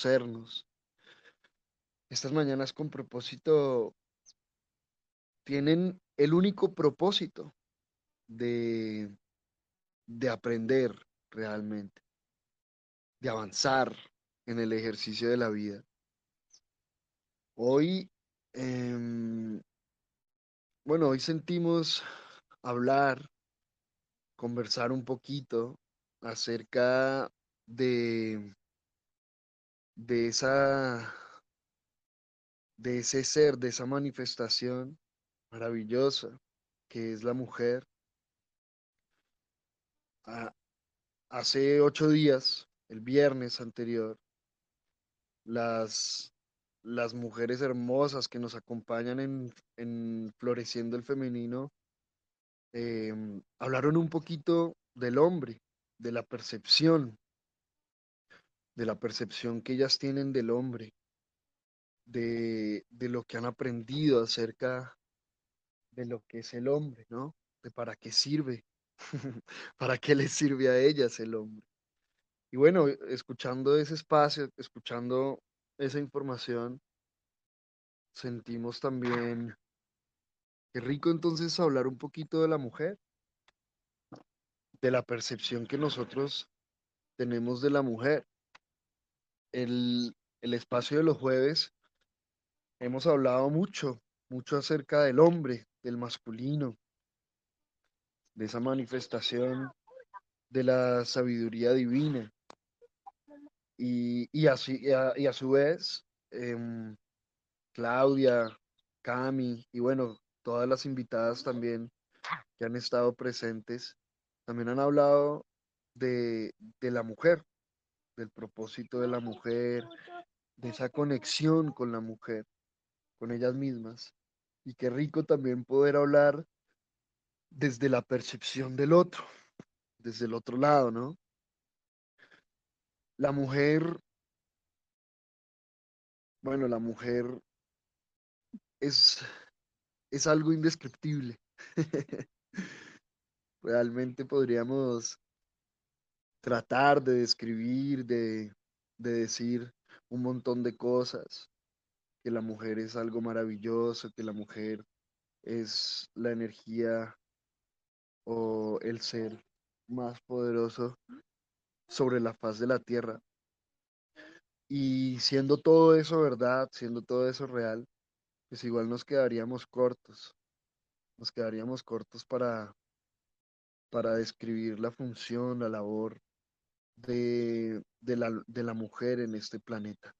conocernos. Estas mañanas con propósito tienen el único propósito de, de aprender realmente, de avanzar en el ejercicio de la vida. Hoy, em, bueno, hoy sentimos hablar, conversar un poquito acerca de, de esa de ese ser, de esa manifestación maravillosa que es la mujer. Hace ocho días, el viernes anterior, las, las mujeres hermosas que nos acompañan en, en Floreciendo el Femenino em, hablaron un poquito del hombre, de la percepción, de la percepción que ellas tienen del hombre, de, de lo que han aprendido acerca de lo que es el hombre, ¿no? De para qué sirve, para qué le sirve a ellas el hombre. Y bueno, escuchando ese espacio, escuchando esa información, sentimos también, qué rico entonces hablar un poquito de la mujer, de la percepción que nosotros tenemos de la mujer. El, el espacio de los jueves hemos hablado mucho, mucho acerca del hombre, del masculino, de esa manifestación de la sabiduría divina. Y, así, y, a, su vez, em, Claudia, Cami y bueno, todas las invitadas también que han estado presentes, también han hablado de, de la mujer, del propósito de la mujer, de esa conexión con la mujer, con ellas mismas. Y qué rico también poder hablar desde la percepción del otro, desde el otro lado, ¿no? La mujer, bueno, la mujer es, es algo indescriptible. Realmente podríamos tratar de describir, de, de decir un montón de cosas, que la mujer es algo maravilloso, que la mujer es la energía o el ser más poderoso sobre la faz de la tierra. Y siendo todo eso verdad, siendo todo eso real, pues igual nos quedaríamos cortos. Nos quedaríamos cortos para, para describir la función, la labor de, de, la, de la mujer en este planeta.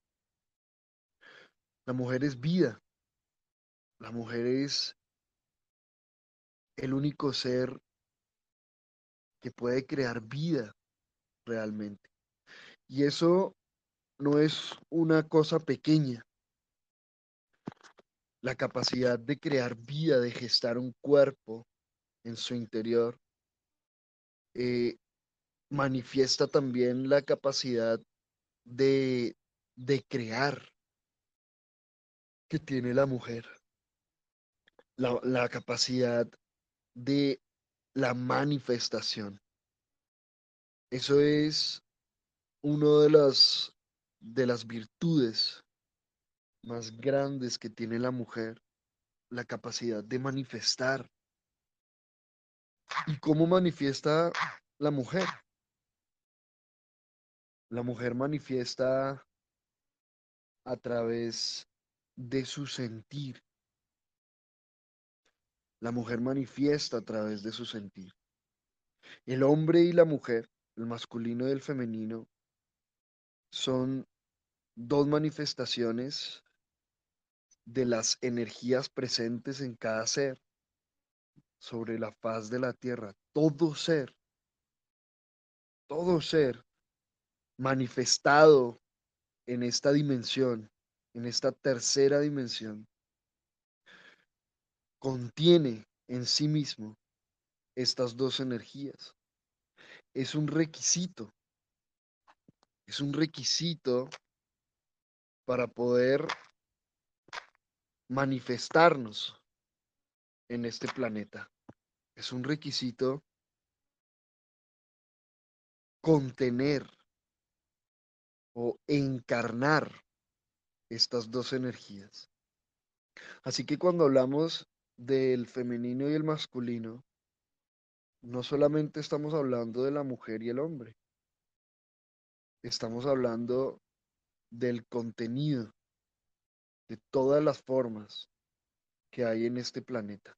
La mujer es vida. La mujer es el único ser que puede crear vida realmente. Y eso no es una cosa pequeña. La capacidad de crear vida, de gestar un cuerpo en su interior, eh, manifiesta también la capacidad de, de crear que tiene la mujer, la, capacidad de la manifestación. Eso es uno de las, de las virtudes más grandes que tiene la mujer, la capacidad de manifestar. ¿Y cómo manifiesta la mujer? La mujer manifiesta a través de su sentir. La mujer manifiesta a través de su sentir. El hombre y la mujer, el masculino y el femenino, son dos manifestaciones de las energías presentes en cada ser sobre la faz de la tierra. Todo ser, todo ser manifestado en esta dimensión en esta tercera dimensión, contiene en sí mismo estas dos energías. Es un requisito, es un requisito para poder manifestarnos en este planeta. Es un requisito contener o encarnar estas dos energías. Así que cuando hablamos del femenino y el masculino, no solamente estamos hablando de la mujer y el hombre, estamos hablando del contenido, de todas las formas que hay en este planeta.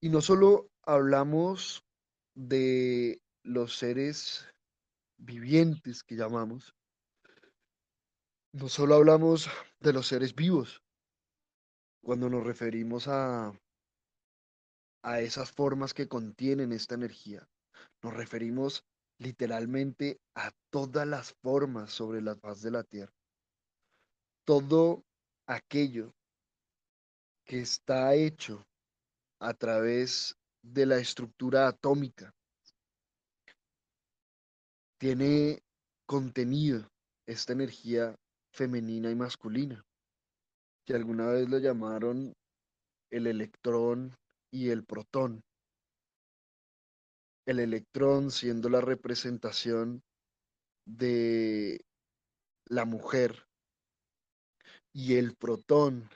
Y no solo hablamos de los seres vivientes que llamamos, no solo hablamos de los seres vivos cuando nos referimos a, a esas formas que contienen esta energía. Nos referimos literalmente a todas las formas sobre la faz de la Tierra. Todo aquello que está hecho a través de la estructura atómica tiene contenido esta energía femenina y masculina, que alguna vez lo llamaron el electrón y el protón. El electrón siendo la representación de la mujer y el protón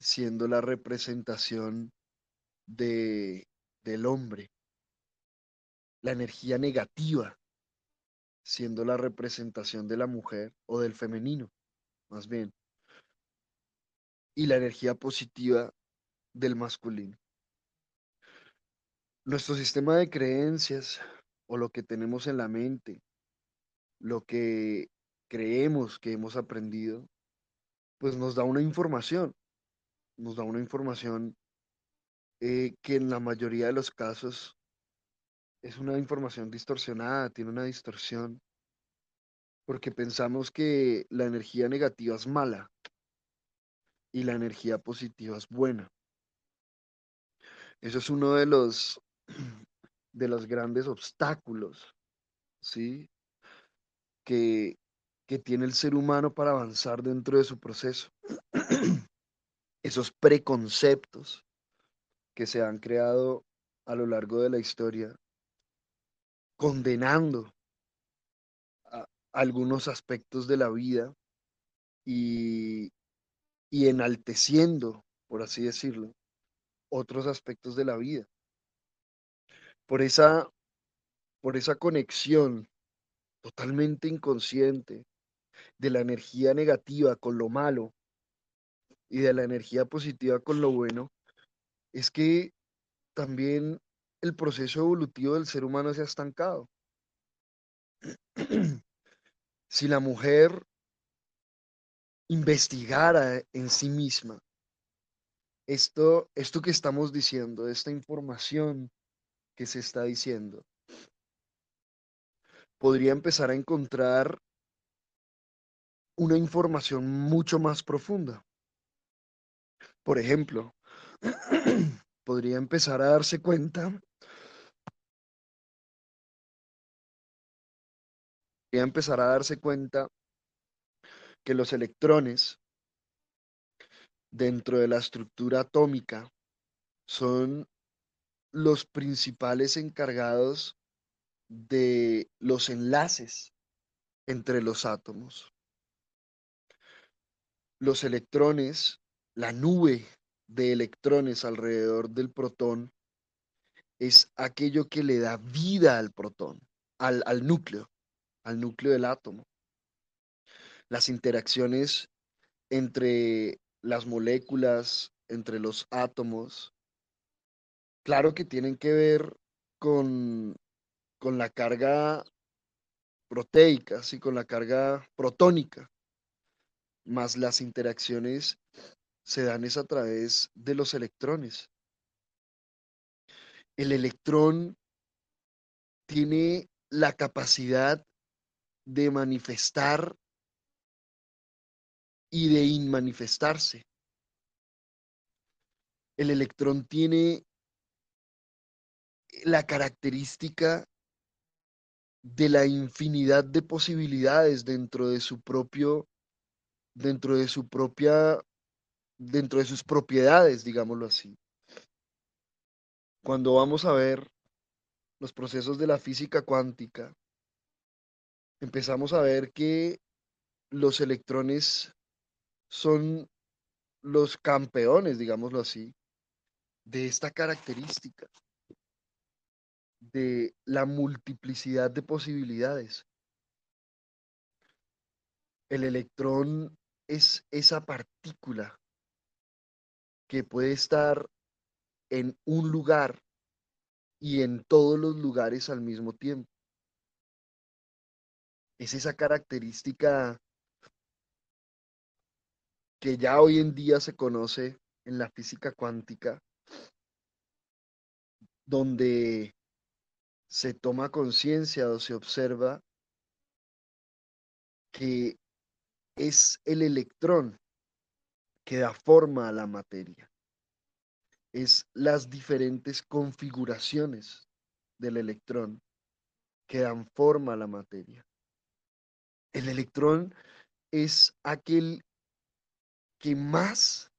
siendo la representación de, del hombre. La energía negativa siendo la representación de la mujer o del femenino, más bien. Y la energía positiva del masculino. Nuestro sistema de creencias o lo que tenemos en la mente, lo que creemos que hemos aprendido, pues nos da una información, nos da una información eh, que en la mayoría de los casos es una información distorsionada, tiene una distorsión, porque pensamos que la energía negativa es mala y la energía positiva es buena. Eso es uno de los de los grandes obstáculos, ¿sí? Que, que tiene el ser humano para avanzar dentro de su proceso. Esos preconceptos que se han creado a lo largo de la historia condenando algunos aspectos de la vida y, y enalteciendo, por así decirlo, otros aspectos de la vida. Por esa, por esa conexión totalmente inconsciente de la energía negativa con lo malo y de la energía positiva con lo bueno, es que también el proceso evolutivo del ser humano se ha estancado. si la mujer investigara en sí misma esto, esto que estamos diciendo, esta información que se está diciendo, podría empezar a encontrar una información mucho más profunda. Por ejemplo, podría empezar a darse cuenta a empezar a darse cuenta que los electrones dentro de la estructura atómica son los principales encargados de los enlaces entre los átomos. Los electrones, la nube de electrones alrededor del protón, es aquello que le da vida al protón, al, al núcleo al núcleo del átomo. Las interacciones entre las moléculas, entre los átomos, claro que tienen que ver con, con la carga proteica, sí, con la carga protónica, más las interacciones se dan es a través de los electrones. El electrón tiene la capacidad de manifestar y de inmanifestarse. El electrón tiene la característica de la infinidad de posibilidades dentro de su propio, dentro de su propia, dentro de sus propiedades, digámoslo así. Cuando vamos a ver los procesos de la física cuántica, empezamos a ver que los electrones son los campeones, digámoslo así, de esta característica, de la multiplicidad de posibilidades. El electrón es esa partícula que puede estar en un lugar y en todos los lugares al mismo tiempo. Es esa característica que ya hoy en día se conoce en la física cuántica, donde se toma conciencia o se observa que es el electrón que da forma a la materia. Es las diferentes configuraciones del electrón que dan forma a la materia. El electrón es aquel que más,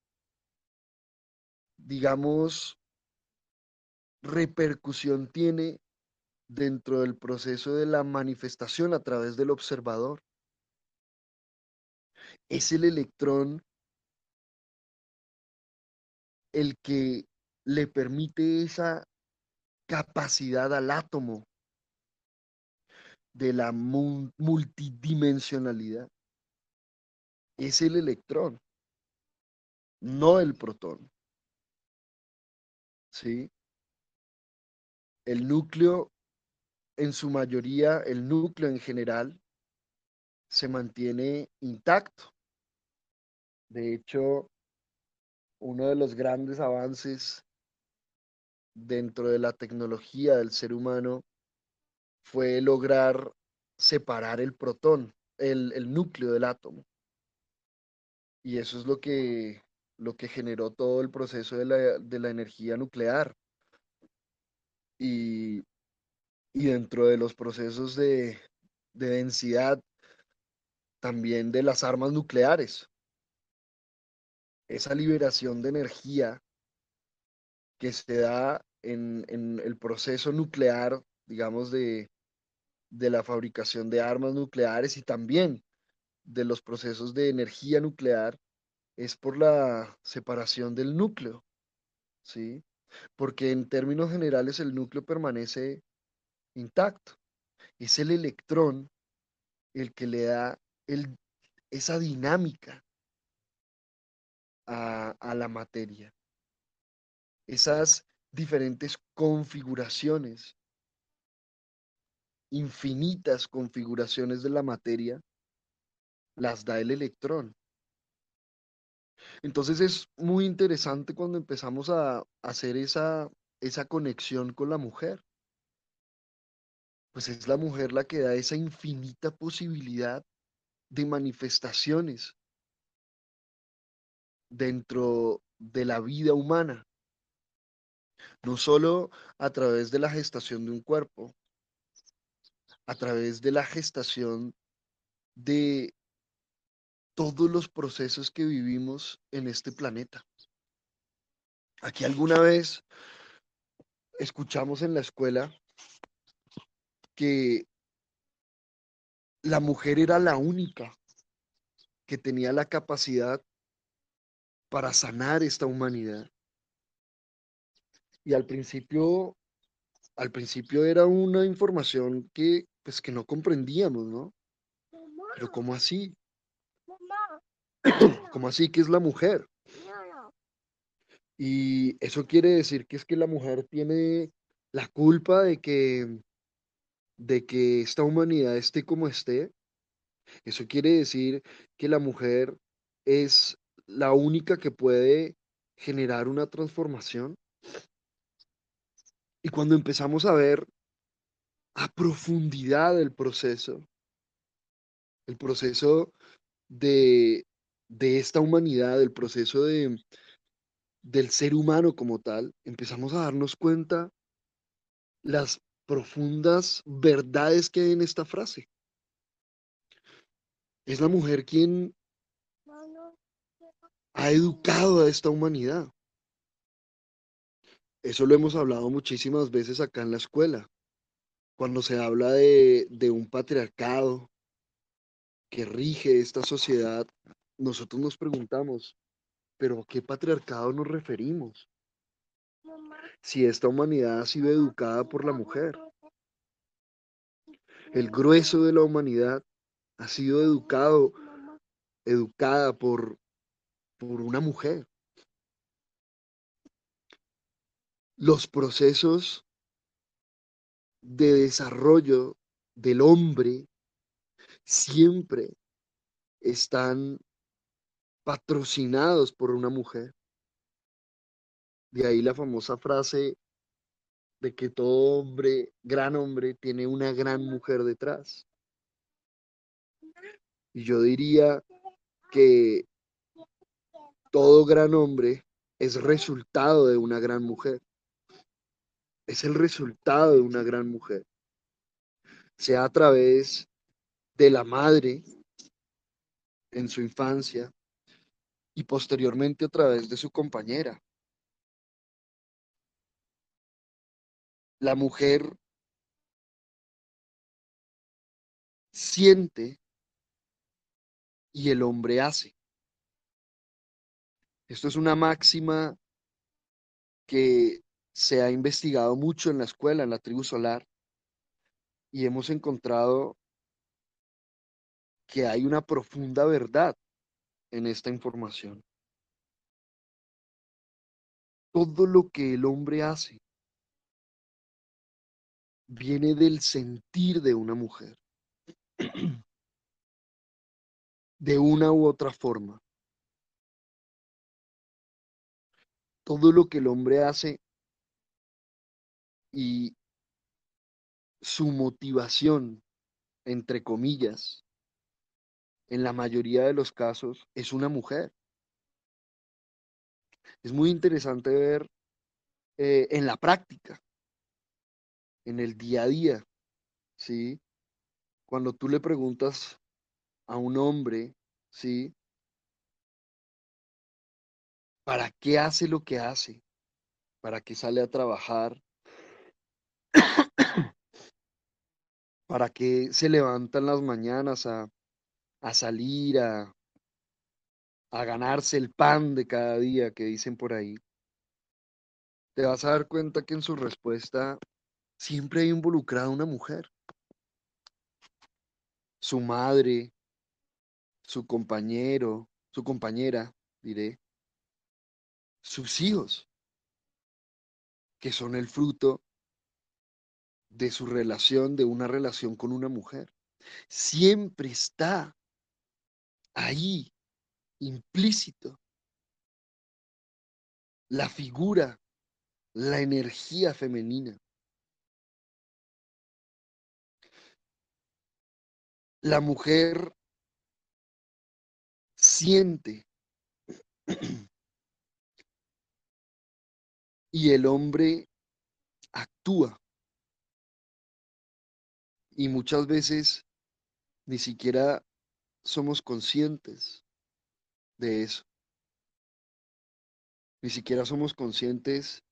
digamos, repercusión tiene dentro del proceso de la manifestación a través del observador. Es el electrón el que le permite esa capacidad al átomo de la multidimensionalidad. Es el electrón no el protón. ¿Sí? El núcleo, en su mayoría, el núcleo en general, se mantiene intacto. De hecho, uno de los grandes avances dentro de la tecnología del ser humano fue lograr separar el protón, el, el núcleo del átomo. Y eso es lo que lo que generó todo el proceso de la, energía nuclear. Y, dentro de los procesos de, de densidad, también de las armas nucleares. Esa liberación de energía que se da en, en el proceso nuclear, digamos, de, de la fabricación de armas nucleares y también de los procesos de energía nuclear, es por la separación del núcleo, ¿sí? Porque en términos generales el núcleo permanece intacto. Es el electrón el que le da el, esa dinámica a, a la materia. Esas diferentes configuraciones, infinitas configuraciones de la materia, las da el electrón. Entonces es muy interesante cuando empezamos a hacer esa, esa conexión con la mujer. Pues es la mujer la que da esa infinita posibilidad de manifestaciones dentro de la vida humana. No solo a través de la gestación de un cuerpo, a través de la gestación de todos los procesos que vivimos en este planeta. Aquí alguna vez escuchamos en la escuela que la mujer era la única que tenía la capacidad para sanar esta humanidad. Y al principio, al principio era una información que, pues, que no comprendíamos, ¿no? Pero ¿cómo así? como así que es la mujer? Y eso quiere decir que es que la mujer tiene la culpa de que, de que esta humanidad esté como esté. Eso quiere decir que la mujer es la única que puede generar una transformación. Y cuando empezamos a ver a profundidad el proceso, el proceso de, de esta humanidad, del proceso de, del ser humano como tal, empezamos a darnos cuenta las profundas verdades que hay en esta frase. Es la mujer quien ha educado a esta humanidad. Eso lo hemos hablado muchísimas veces acá en la escuela, cuando se habla de, de un patriarcado que rige esta sociedad, nosotros nos preguntamos, ¿pero a qué patriarcado nos referimos? Si esta humanidad ha sido educada por la mujer. El grueso de la humanidad ha sido educado, educada por, por una mujer. Los procesos de desarrollo del hombre siempre están patrocinados por una mujer. De ahí la famosa frase de que todo hombre, gran hombre, tiene una gran mujer detrás. Y yo diría que todo gran hombre es resultado de una gran mujer. Es el resultado de una gran mujer. Sea a través de la madre en su infancia y posteriormente a través de su compañera. La mujer siente y el hombre hace. Esto es una máxima que se ha investigado mucho en la escuela, en la tribu solar, y hemos encontrado que hay una profunda verdad en esta información. Todo lo que el hombre hace viene del sentir de una mujer, de una u otra forma. Todo lo que el hombre hace y su motivación, entre comillas, en la mayoría de los casos es una mujer. Es muy interesante ver eh, en la práctica, en el día a día, ¿sí? Cuando tú le preguntas a un hombre, ¿sí? ¿Para qué hace lo que hace? ¿Para qué sale a trabajar? ¿Para qué se levanta en las mañanas a, a salir a, a ganarse el pan de cada día que dicen por ahí, te vas a dar cuenta que en su respuesta siempre hay involucrada una mujer. Su madre, su compañero, su compañera, diré, sus hijos, que son el fruto de su relación, de una relación con una mujer. Siempre está ahí, implícito, la figura, la energía femenina. La mujer siente y el hombre actúa. Y muchas veces ni siquiera somos conscientes de eso. Ni siquiera somos conscientes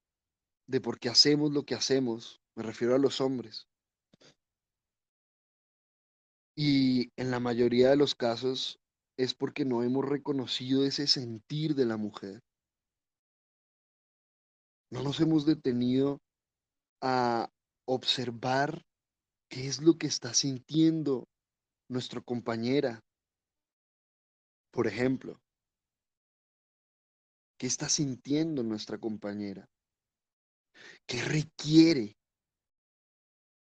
de por qué hacemos lo que hacemos. Me refiero a los hombres. Y en la mayoría de los casos es porque no hemos reconocido ese sentir de la mujer. No nos hemos detenido a observar qué es lo que está sintiendo nuestra compañera, por ejemplo, ¿qué está sintiendo nuestra compañera? ¿Qué requiere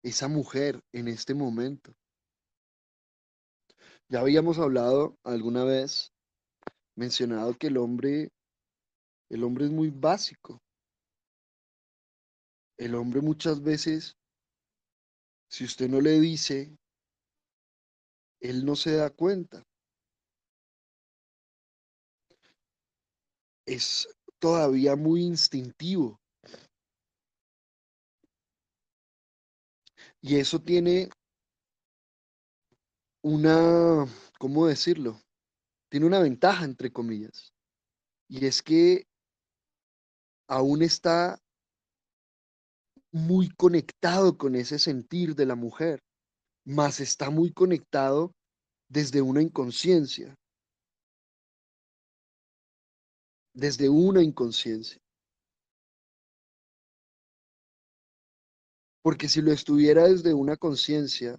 esa mujer en este momento? Ya habíamos hablado alguna vez, mencionado que el hombre, el hombre es muy básico. El hombre muchas veces, si usted no le dice, él no se da cuenta. es todavía muy instintivo. Y eso tiene una, ¿cómo decirlo? Tiene una ventaja, entre comillas. Y es que aún está muy conectado con ese sentir de la mujer, más está muy conectado desde una inconsciencia, desde una inconsciencia. Porque si lo estuviera desde una conciencia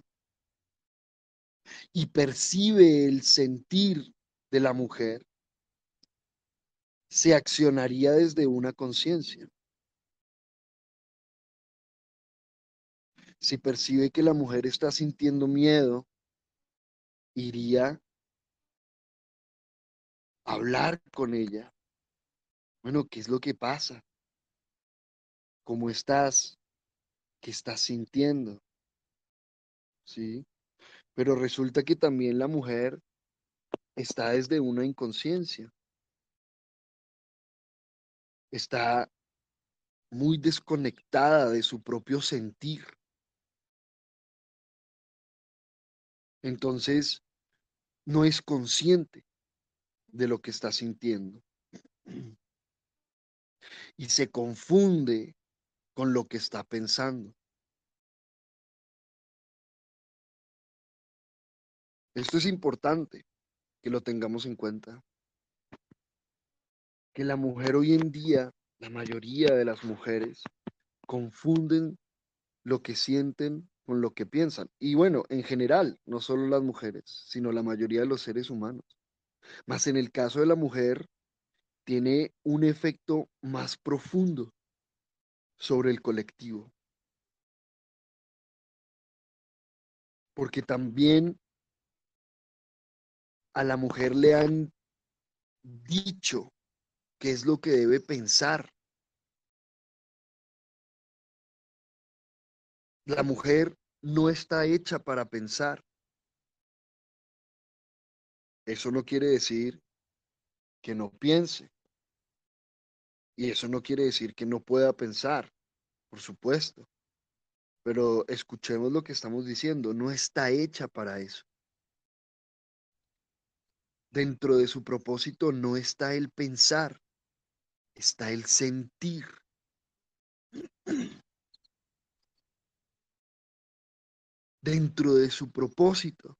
y percibe el sentir de la mujer, se accionaría desde una conciencia. Si percibe que la mujer está sintiendo miedo, iría a hablar con ella. Bueno, ¿qué es lo que pasa? ¿Cómo estás? ¿Qué estás sintiendo? ¿Sí? Pero resulta que también la mujer está desde una inconsciencia. Está muy desconectada de su propio sentir. Entonces, no es consciente de lo que está sintiendo. Y se confunde con lo que está pensando. Esto es importante que lo tengamos en cuenta. Que la mujer hoy en día, la mayoría de las mujeres, confunden lo que sienten con lo que piensan. Y bueno, en general, no solo las mujeres, sino la mayoría de los seres humanos. Más en el caso de la mujer, tiene un efecto más profundo sobre el colectivo. Porque también a la mujer le han dicho qué es lo que debe pensar. La mujer no está hecha para pensar. Eso no quiere decir que no piense. Y eso no quiere decir que no pueda pensar, por supuesto. Pero escuchemos lo que estamos diciendo, no está hecha para eso. Dentro de su propósito no está el pensar, está el sentir. Dentro de su propósito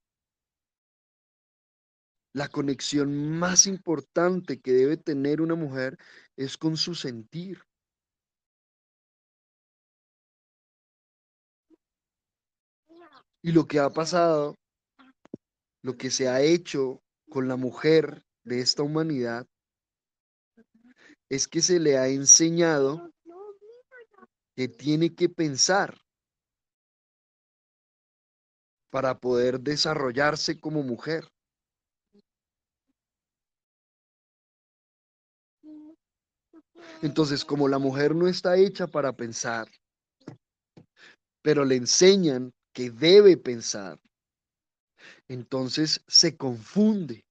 la conexión más importante que debe tener una mujer es con su sentir. Y lo que ha pasado, lo que se ha hecho con la mujer de esta humanidad, es que se le ha enseñado que tiene que pensar para poder desarrollarse como mujer. Entonces, como la mujer no está hecha para pensar, pero le enseñan que debe pensar, entonces se confunde.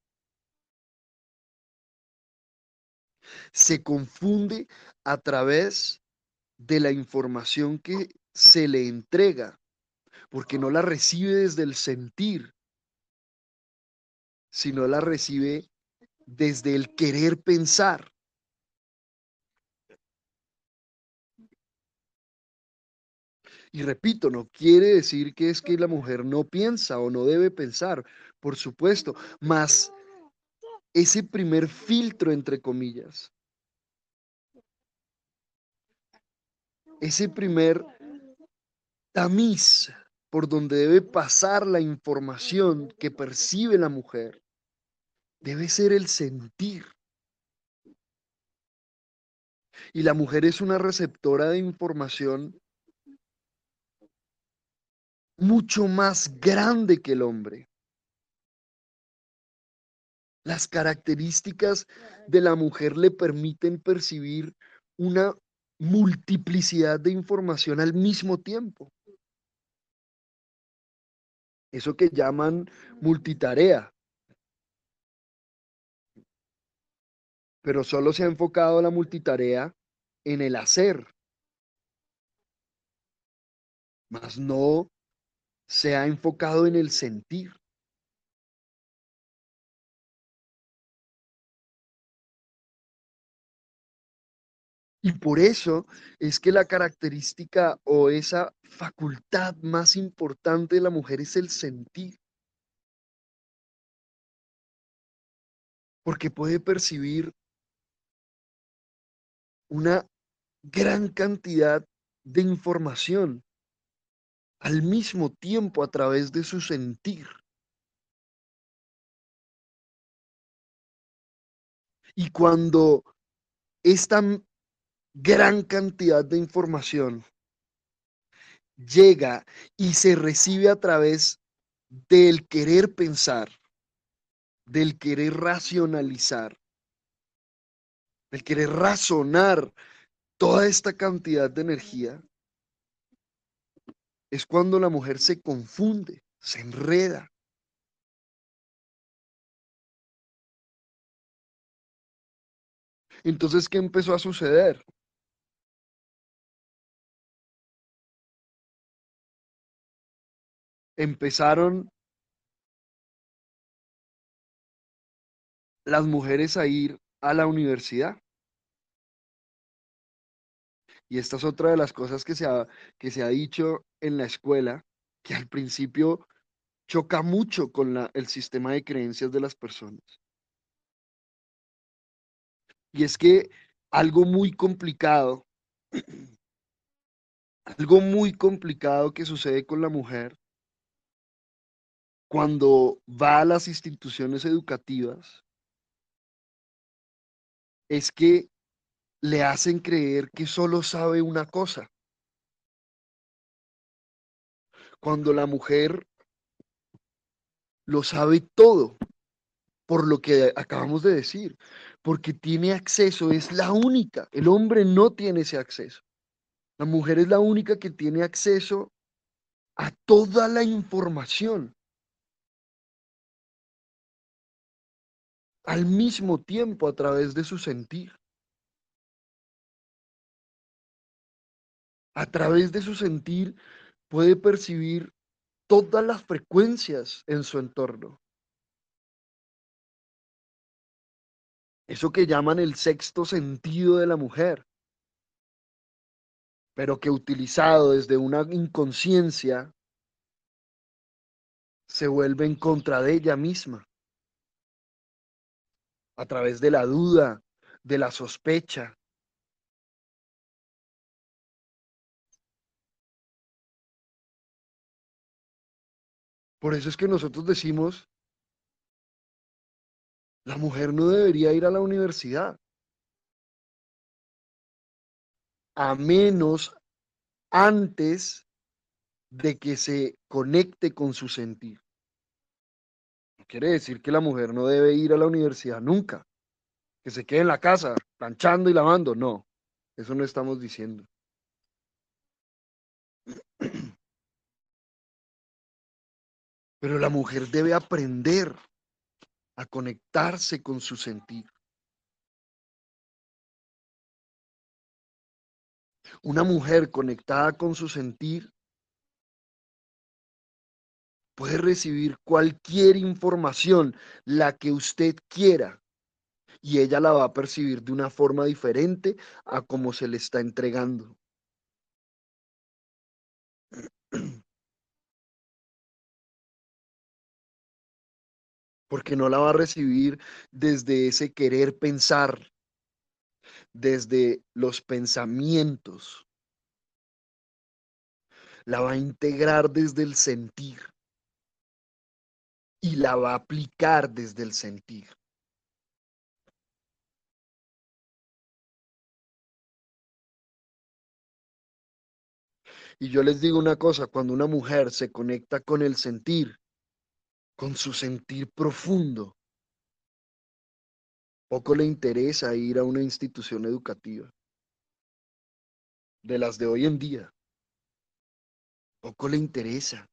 Se confunde a través de la información que se le entrega, porque no la recibe desde el sentir, sino la recibe desde el querer pensar. Y repito, no quiere decir que es que la mujer no piensa o no debe pensar, por supuesto, más ese primer filtro, entre comillas, ese primer tamiz por donde debe pasar la información que percibe la mujer, debe ser el sentir. Y la mujer es una receptora de información mucho más grande que el hombre. Las características de la mujer le permiten percibir una multiplicidad de información al mismo tiempo. Eso que llaman multitarea. Pero solo se ha enfocado la multitarea en el hacer, más no se ha enfocado en el sentir. Y por eso es que la característica o esa facultad más importante de la mujer es el sentir. Porque puede percibir una gran cantidad de información al mismo tiempo a través de su sentir. Y cuando esta gran cantidad de información llega y se recibe a través del querer pensar, del querer racionalizar, del querer razonar toda esta cantidad de energía, es cuando la mujer se confunde, se enreda. Entonces, ¿qué empezó a suceder? Empezaron las mujeres a ir a la universidad. Y esta es otra de las cosas que se ha, que se ha dicho en la escuela, que al principio choca mucho con la, el sistema de creencias de las personas. Y es que algo muy complicado, algo muy complicado que sucede con la mujer cuando va a las instituciones educativas es que le hacen creer que solo sabe una cosa. Cuando la mujer lo sabe todo, por lo que acabamos de decir, porque tiene acceso, es la única, el hombre no tiene ese acceso. La mujer es la única que tiene acceso a toda la información. Al mismo tiempo a través de su sentir. A través de su sentir puede percibir todas las frecuencias en su entorno. Eso que llaman el sexto sentido de la mujer, pero que utilizado desde una inconsciencia se vuelve en contra de ella misma a través de la duda, de la sospecha. Por eso es que nosotros decimos, la mujer no debería ir a la universidad, a menos antes de que se conecte con su sentir quiere decir que la mujer no debe ir a la universidad nunca, que se quede en la casa planchando y lavando. No, eso no estamos diciendo. Pero la mujer debe aprender a conectarse con su sentir. Una mujer conectada con su sentir Puede recibir cualquier información, la que usted quiera, y ella la va a percibir de una forma diferente a como se le está entregando. Porque no la va a recibir desde ese querer pensar, desde los pensamientos. La va a integrar desde el sentir y la va a aplicar desde el sentir. Y yo les digo una cosa, cuando una mujer se conecta con el sentir, con su sentir profundo, poco le interesa ir a una institución educativa, de las de hoy en día. Poco le interesa.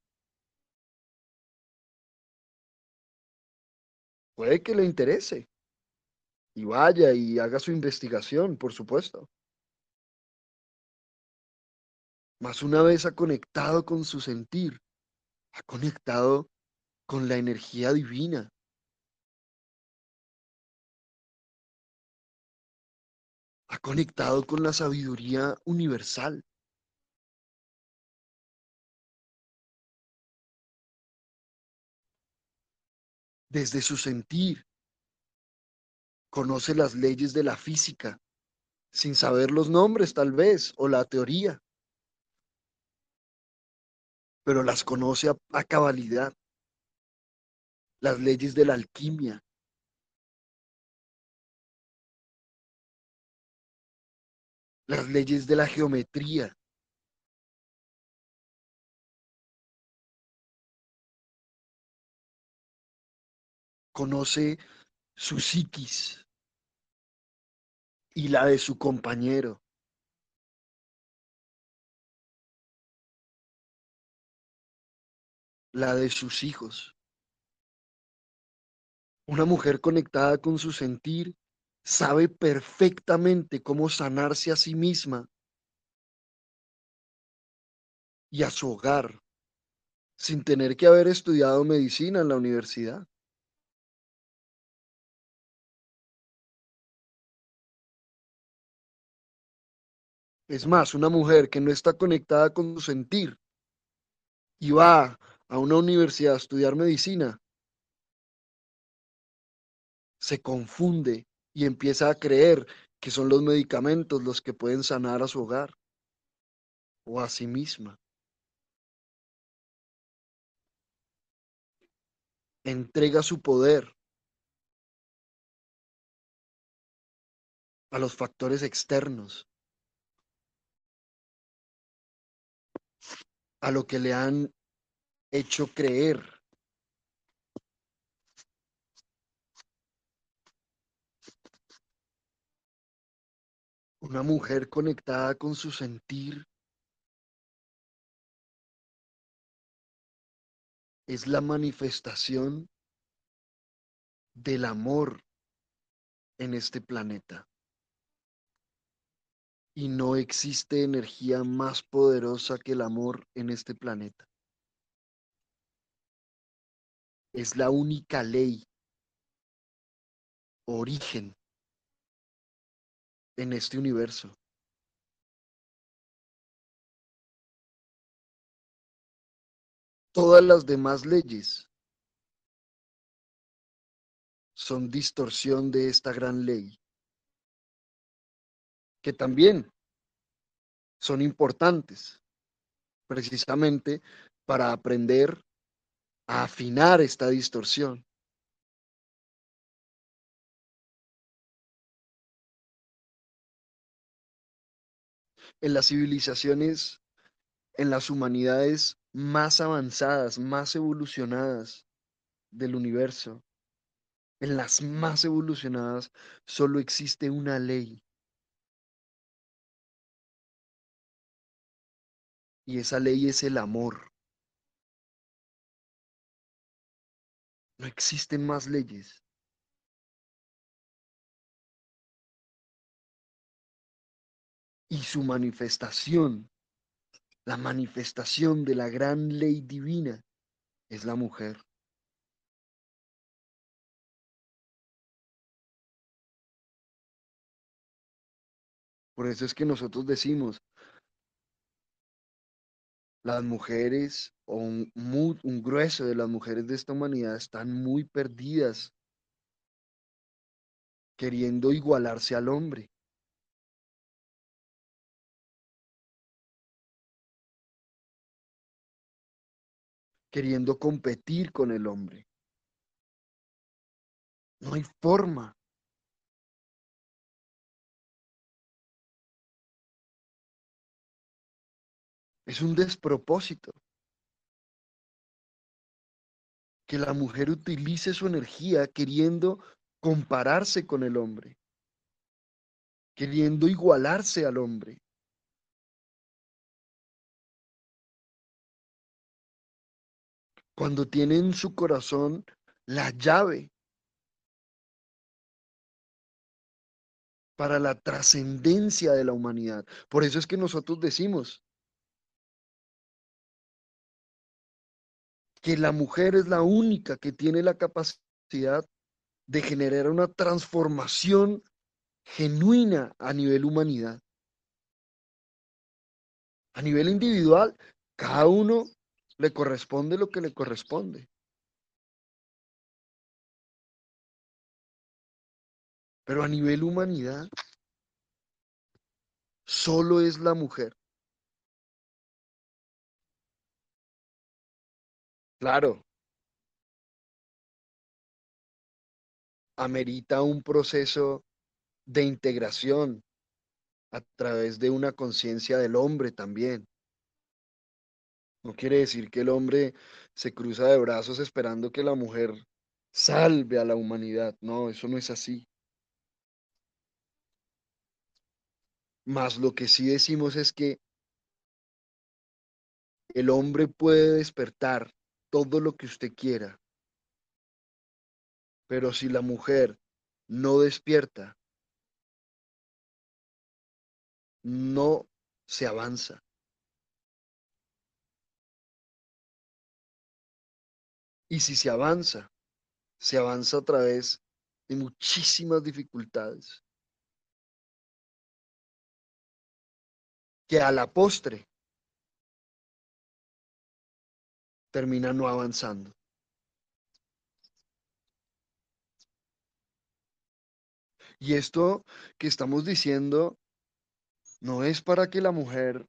Puede que le interese y vaya y haga su investigación, por supuesto. Mas una vez ha conectado con su sentir, ha conectado con la energía divina. Ha conectado con la sabiduría universal. Desde su sentir, conoce las leyes de la física, sin saber los nombres tal vez, o la teoría, pero las conoce a, cabalidad. Las leyes de la alquimia, las leyes de la geometría. Conoce su psiquis y la de su compañero. La de sus hijos. Una mujer conectada con su sentir sabe perfectamente cómo sanarse a sí misma y a su hogar sin tener que haber estudiado medicina en la universidad. Es más, una mujer que no está conectada con su sentir y va a una universidad a estudiar medicina, se confunde y empieza a creer que son los medicamentos los que pueden sanar a su hogar o a sí misma. Entrega su poder a los factores externos, a lo que le han hecho creer Una mujer conectada con su sentir es la manifestación del amor en este planeta. Y no existe energía más poderosa que el amor en este planeta. Es la única ley, origen en este universo. Todas las demás leyes son distorsión de esta gran ley, que también son importantes precisamente para aprender a afinar esta distorsión. en las civilizaciones, en las humanidades más avanzadas, más evolucionadas del universo, en las más evolucionadas, solo existe una ley. Y esa ley es el amor. No existen más leyes. y su manifestación, la manifestación de la gran ley divina, es la mujer. Por eso es que nosotros decimos, las mujeres o un, un, grueso de las mujeres de esta humanidad están muy perdidas, queriendo igualarse al hombre. queriendo competir con el hombre. No hay forma. Es un despropósito que la mujer utilice su energía queriendo compararse con el hombre, queriendo igualarse al hombre. cuando tiene en su corazón la llave para la trascendencia de la humanidad. Por eso es que nosotros decimos que la mujer es la única que tiene la capacidad de generar una transformación genuina a nivel humanidad. A nivel individual, cada uno le corresponde lo que le corresponde. Pero a nivel humanidad, solo es la mujer. Claro, amerita un proceso de integración a través de una conciencia del hombre también. No quiere decir que el hombre se cruza de brazos esperando que la mujer salve a la humanidad. No, eso no es así. Más lo que sí decimos es que el hombre puede despertar todo lo que usted quiera, pero si la mujer no despierta, no se avanza. Y si se avanza, se avanza a través de muchísimas dificultades. Que a la postre termina no avanzando. Y esto que estamos diciendo no es para que la mujer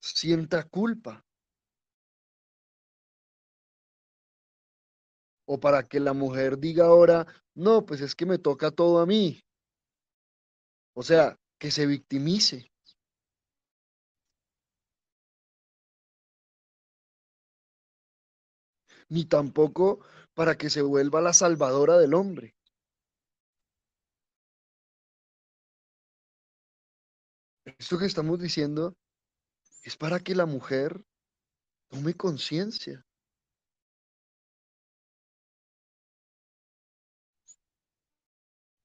sienta culpa o para que la mujer diga ahora, no, pues es que me toca todo a mí. O sea, que se victimice. Ni tampoco para que se vuelva la salvadora del hombre. Esto que estamos diciendo es para que la mujer tome conciencia.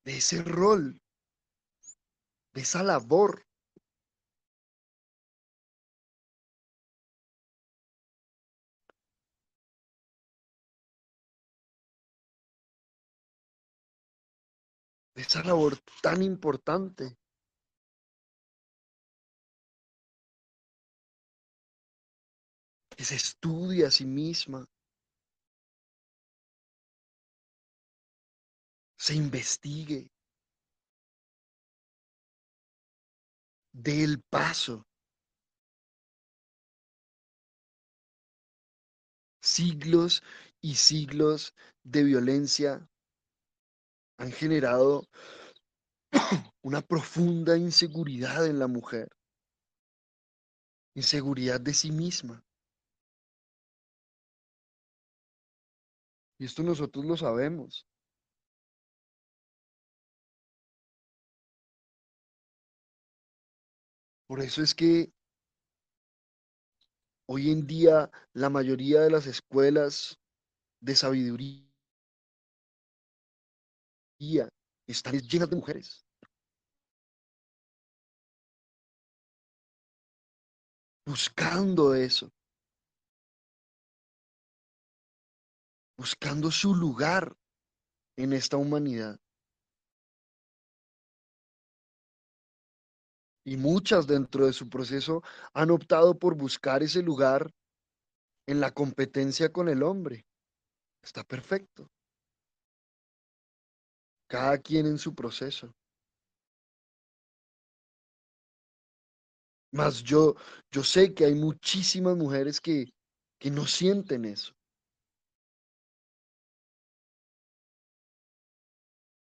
de ese rol, de esa labor. Esa labor tan importante. que se estudia a sí misma, se investigue, del paso. Siglos y siglos de violencia han generado una profunda inseguridad en la mujer, inseguridad de sí misma. Y esto nosotros lo sabemos. Por eso es que hoy en día la mayoría de las escuelas de sabiduría están llenas de mujeres. Buscando eso. buscando su lugar en esta humanidad. Y muchas dentro de su proceso han optado por buscar ese lugar en la competencia con el hombre. Está perfecto. Cada quien en su proceso. Mas yo, yo sé que hay muchísimas mujeres que, que no sienten eso.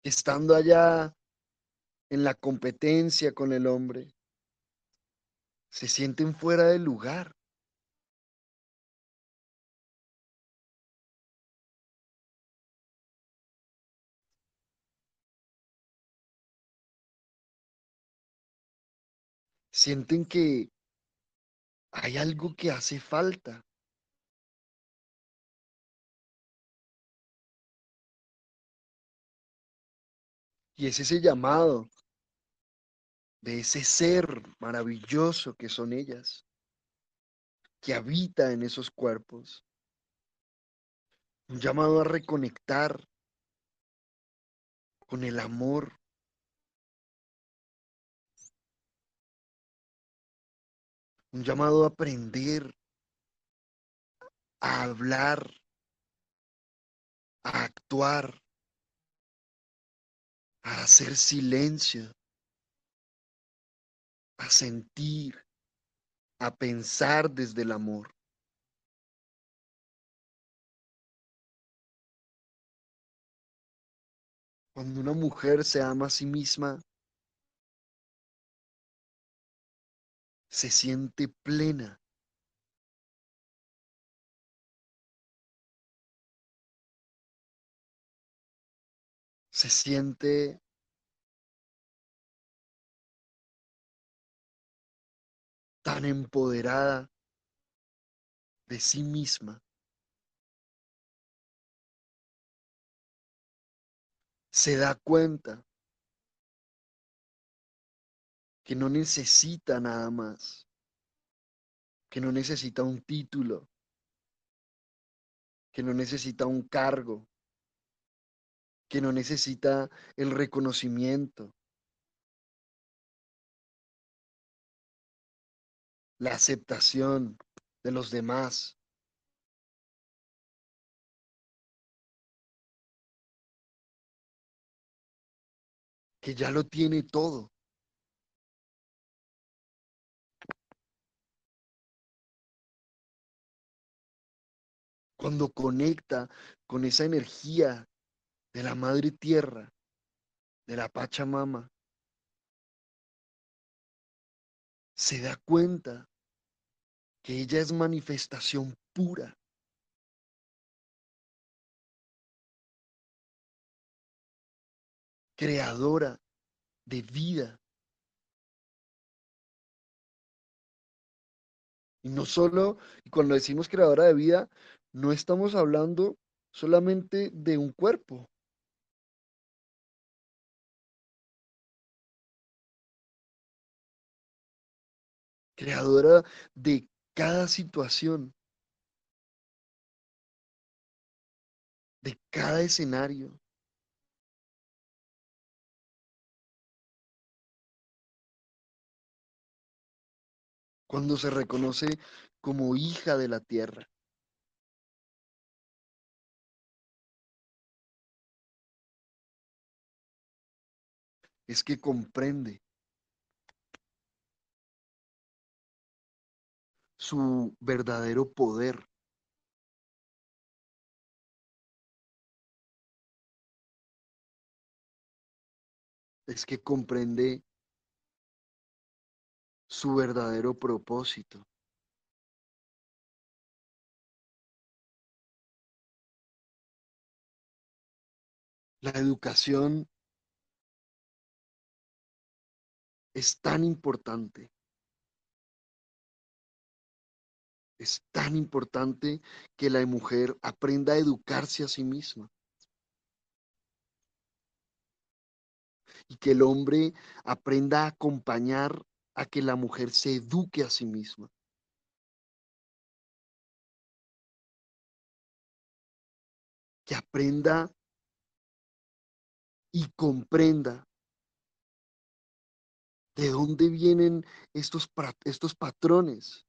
estando allá en la competencia con el hombre, se sienten fuera del lugar. Sienten que hay algo que hace falta. Y es ese llamado de ese ser maravilloso que son ellas, que habita en esos cuerpos. Un llamado a reconectar con el amor un llamado a aprender, a hablar, a actuar, a hacer silencio, a sentir, a pensar desde el amor. Cuando una mujer se ama a sí misma, se siente plena. Se siente tan empoderada de sí misma. Se da cuenta que no necesita nada más, que no necesita un título, que no necesita un cargo, que no necesita el reconocimiento, la aceptación de los demás. que ya lo tiene todo. Cuando conecta con esa energía de la madre tierra, de la Pachamama, se da cuenta que ella es manifestación pura. creadora de vida. Y no solo, y cuando decimos creadora de vida, no estamos hablando solamente de un cuerpo. Creadora de cada situación, de cada escenario. Cuando se reconoce como hija de la tierra. Es que comprende su verdadero poder. Es que comprende su verdadero propósito. La educación es tan importante. Es tan importante que la mujer aprenda a educarse a sí misma. Y que el hombre aprenda a acompañar a que la mujer se eduque a sí misma. Que aprenda y comprenda de dónde vienen estos, estos patrones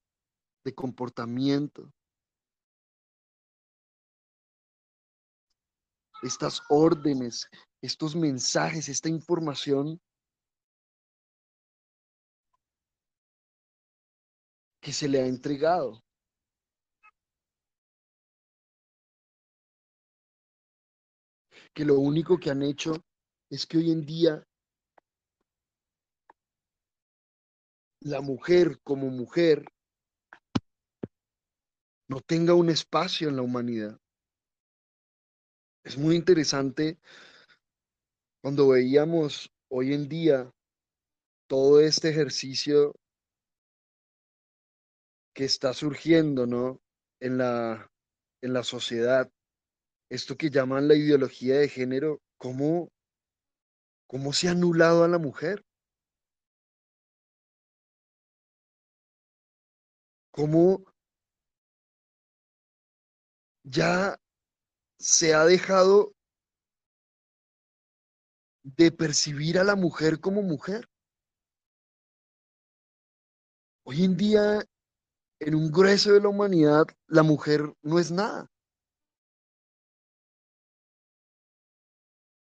de comportamiento, estas órdenes, estos mensajes, esta información que se le ha entregado. Que lo único que han hecho es que hoy en día la mujer como mujer no tenga un espacio en la humanidad. Es muy interesante cuando veíamos hoy en día todo este ejercicio que está surgiendo, ¿no? En la, en la sociedad, esto que llaman la ideología de género, ¿cómo, cómo se ha anulado a la mujer? ¿Cómo ya se ha dejado de percibir a la mujer como mujer? Hoy en día en un grueso de la humanidad, la mujer no es nada.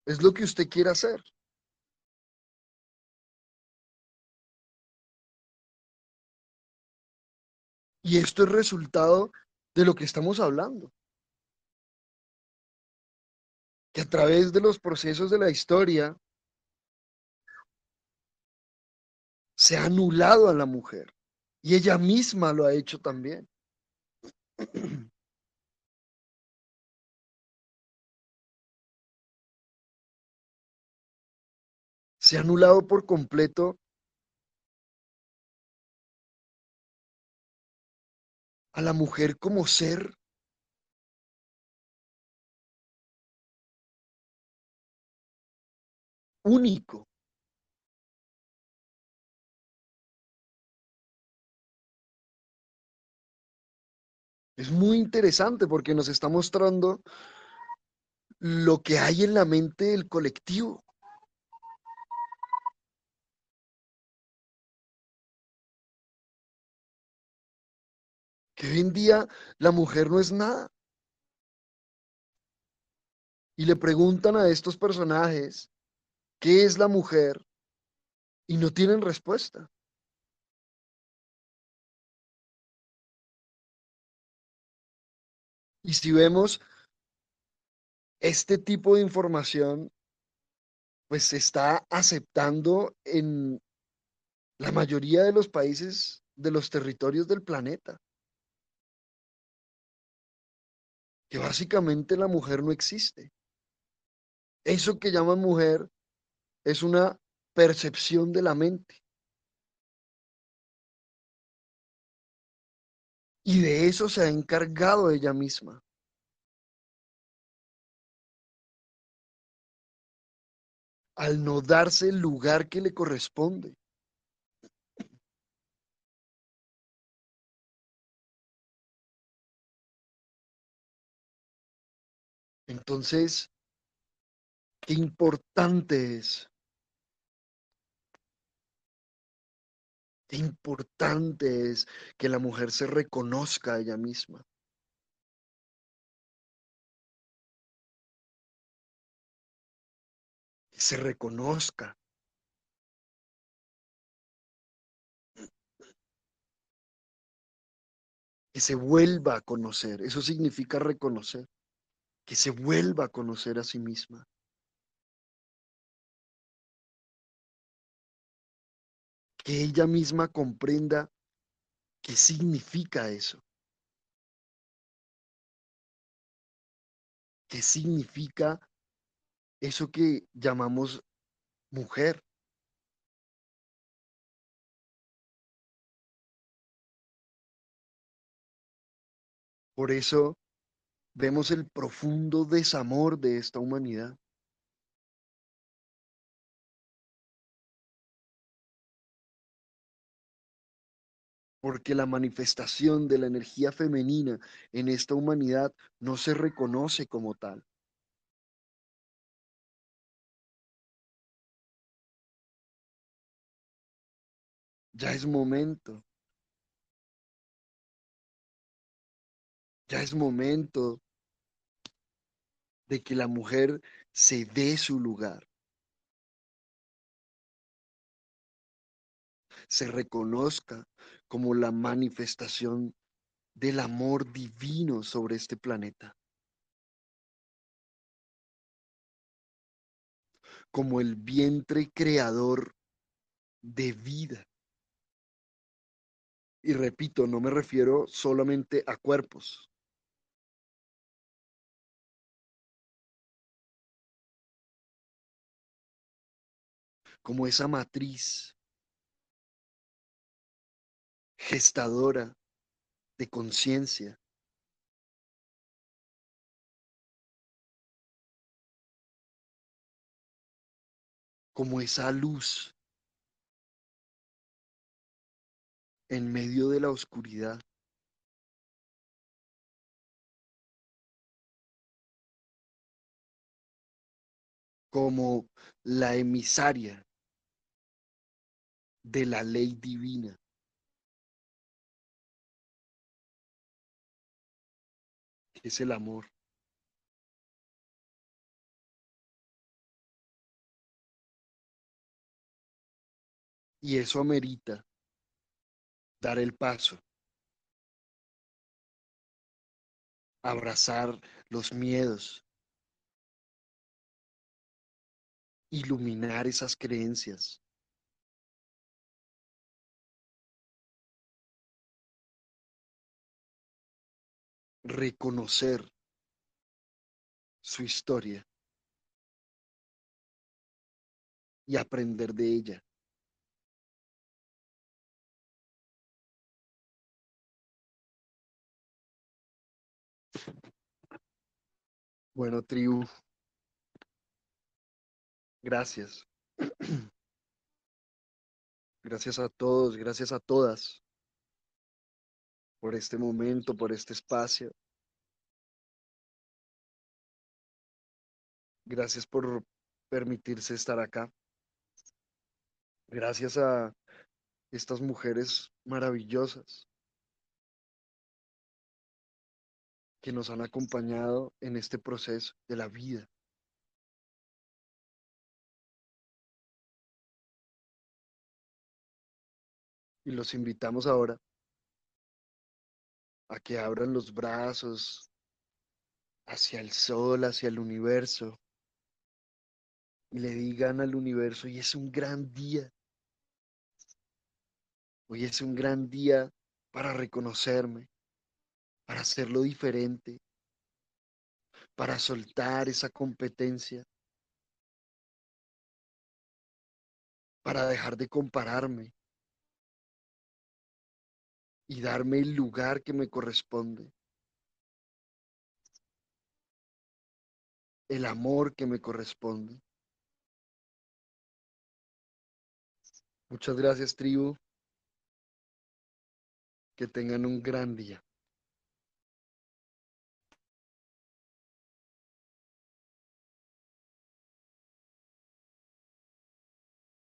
Es lo que usted quiere hacer. Y esto es resultado de lo que estamos hablando. Que a través de los procesos de la historia se ha anulado a la mujer. Y ella misma lo ha hecho también. Se ha anulado por completo a la mujer como ser único. Es muy interesante porque nos está mostrando lo que hay en la mente del colectivo. Hoy en día la mujer no es nada. Y le preguntan a estos personajes, ¿qué es la mujer? Y no tienen respuesta. Y si vemos este tipo de información, pues se está aceptando en la mayoría de los países de los territorios del planeta. Que básicamente la mujer no existe. Eso que llaman mujer es una percepción de la mente. Y de eso se ha encargado ella misma. Al no darse el lugar que le corresponde. Entonces, qué importante es importante es que la mujer se reconozca a ella misma. Que se reconozca. Que se vuelva a conocer. Eso significa reconocer. Que se vuelva a conocer a sí misma. que ella misma comprenda qué significa eso. ¿Qué significa eso que llamamos mujer? Por eso vemos el profundo desamor de esta humanidad. porque la manifestación de la energía femenina en esta humanidad no se reconoce como tal. Ya es momento. Ya es momento de que la mujer se dé su lugar. Se reconozca como la manifestación del amor divino sobre este planeta. Como el vientre creador de vida. Y repito, no me refiero solamente a cuerpos. Como esa matriz gestadora de conciencia. Como esa luz en medio de la oscuridad. Como la emisaria de la ley divina. es el amor. Y eso amerita dar el paso, abrazar los miedos, iluminar esas creencias. Reconocer su historia y aprender de ella. Bueno, tribu, gracias. Gracias a todos, gracias a todas por este momento, por este espacio. Gracias por permitirse estar acá. Gracias a estas mujeres maravillosas que nos han acompañado en este proceso de la vida. Y los invitamos ahora a que abran los brazos hacia el sol, hacia el universo, y le digan al universo, hoy es un gran día, hoy es un gran día para reconocerme, para hacerlo diferente, para soltar esa competencia, para dejar de compararme y darme el lugar que me corresponde, el amor que me corresponde. Muchas gracias, tribu. Que tengan un gran día.